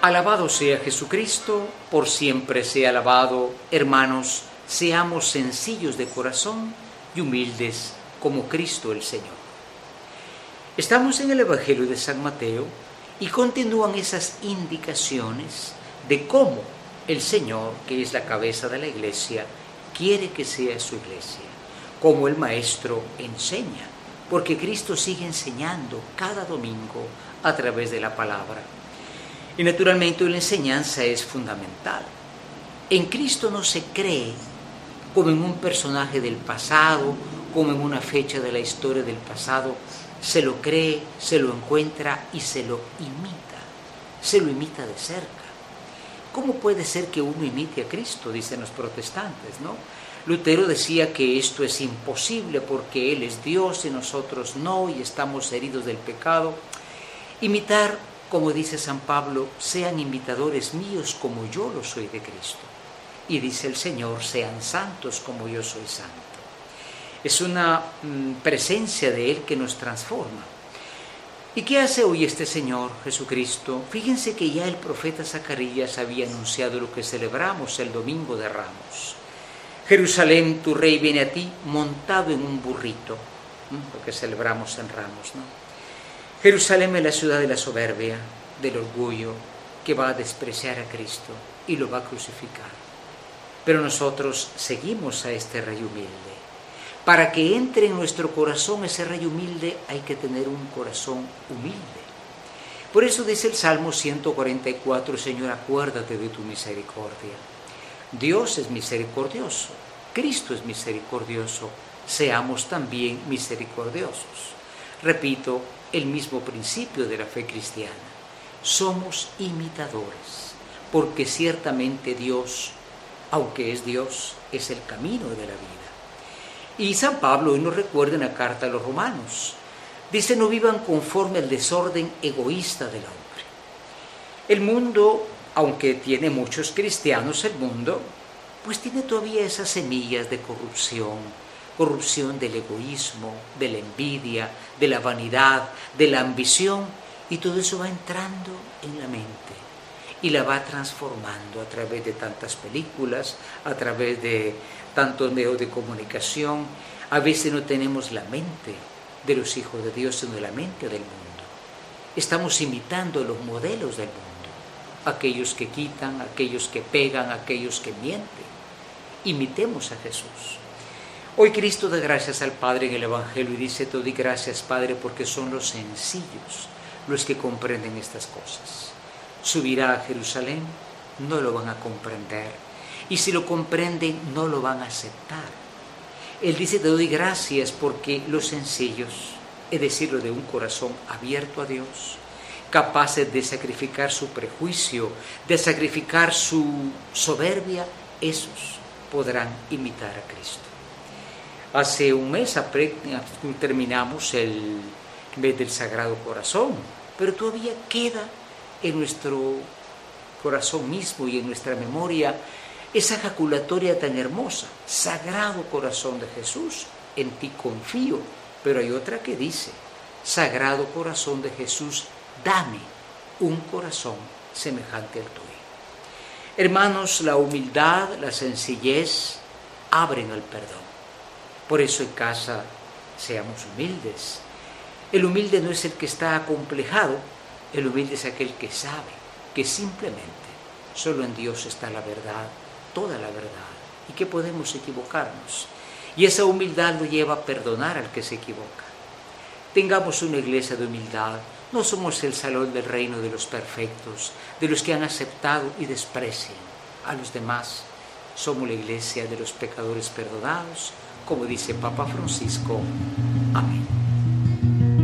Alabado sea Jesucristo, por siempre sea alabado. Hermanos, seamos sencillos de corazón y humildes como Cristo el Señor. Estamos en el Evangelio de San Mateo y continúan esas indicaciones de cómo el Señor, que es la cabeza de la iglesia, quiere que sea su iglesia, como el Maestro enseña, porque Cristo sigue enseñando cada domingo a través de la palabra. Y naturalmente la enseñanza es fundamental. En Cristo no se cree como en un personaje del pasado, como en una fecha de la historia del pasado, se lo cree, se lo encuentra y se lo imita, se lo imita de cerca. ¿Cómo puede ser que uno imite a Cristo? Dicen los protestantes, ¿no? Lutero decía que esto es imposible porque Él es Dios y nosotros no y estamos heridos del pecado. Imitar como dice San Pablo, sean imitadores míos como yo lo soy de Cristo. Y dice el Señor, sean santos como yo soy santo. Es una mm, presencia de Él que nos transforma. ¿Y qué hace hoy este Señor Jesucristo? Fíjense que ya el profeta Zacarías había anunciado lo que celebramos el domingo de Ramos. Jerusalén, tu rey viene a ti montado en un burrito, lo que celebramos en Ramos, ¿no? Jerusalén es la ciudad de la soberbia, del orgullo, que va a despreciar a Cristo y lo va a crucificar. Pero nosotros seguimos a este rey humilde. Para que entre en nuestro corazón ese rey humilde hay que tener un corazón humilde. Por eso dice el Salmo 144, Señor, acuérdate de tu misericordia. Dios es misericordioso, Cristo es misericordioso, seamos también misericordiosos. Repito, el mismo principio de la fe cristiana. Somos imitadores, porque ciertamente Dios, aunque es Dios, es el camino de la vida. Y San Pablo hoy nos recuerda en la carta a los romanos. Dice, no vivan conforme al desorden egoísta del hombre. El mundo, aunque tiene muchos cristianos, el mundo, pues tiene todavía esas semillas de corrupción, corrupción del egoísmo, de la envidia, de la vanidad, de la ambición, y todo eso va entrando en la mente y la va transformando a través de tantas películas, a través de tantos medios de comunicación. A veces no tenemos la mente de los hijos de Dios, sino la mente del mundo. Estamos imitando los modelos del mundo, aquellos que quitan, aquellos que pegan, aquellos que mienten. Imitemos a Jesús. Hoy Cristo da gracias al Padre en el Evangelio y dice, te doy gracias Padre porque son los sencillos los que comprenden estas cosas. Subirá a Jerusalén, no lo van a comprender. Y si lo comprenden, no lo van a aceptar. Él dice, te doy gracias porque los sencillos, es decirlo de un corazón abierto a Dios, capaces de sacrificar su prejuicio, de sacrificar su soberbia, esos podrán imitar a Cristo. Hace un mes terminamos el mes del Sagrado Corazón, pero todavía queda en nuestro corazón mismo y en nuestra memoria esa jaculatoria tan hermosa, Sagrado Corazón de Jesús, en ti confío, pero hay otra que dice, Sagrado Corazón de Jesús, dame un corazón semejante al tuyo. Hermanos, la humildad, la sencillez abren al perdón. Por eso en casa seamos humildes. El humilde no es el que está acomplejado, el humilde es aquel que sabe que simplemente solo en Dios está la verdad, toda la verdad, y que podemos equivocarnos. Y esa humildad lo lleva a perdonar al que se equivoca. Tengamos una iglesia de humildad. No somos el salón del reino de los perfectos, de los que han aceptado y desprecian a los demás. Somos la iglesia de los pecadores perdonados, como dice Papa Francisco. Amén.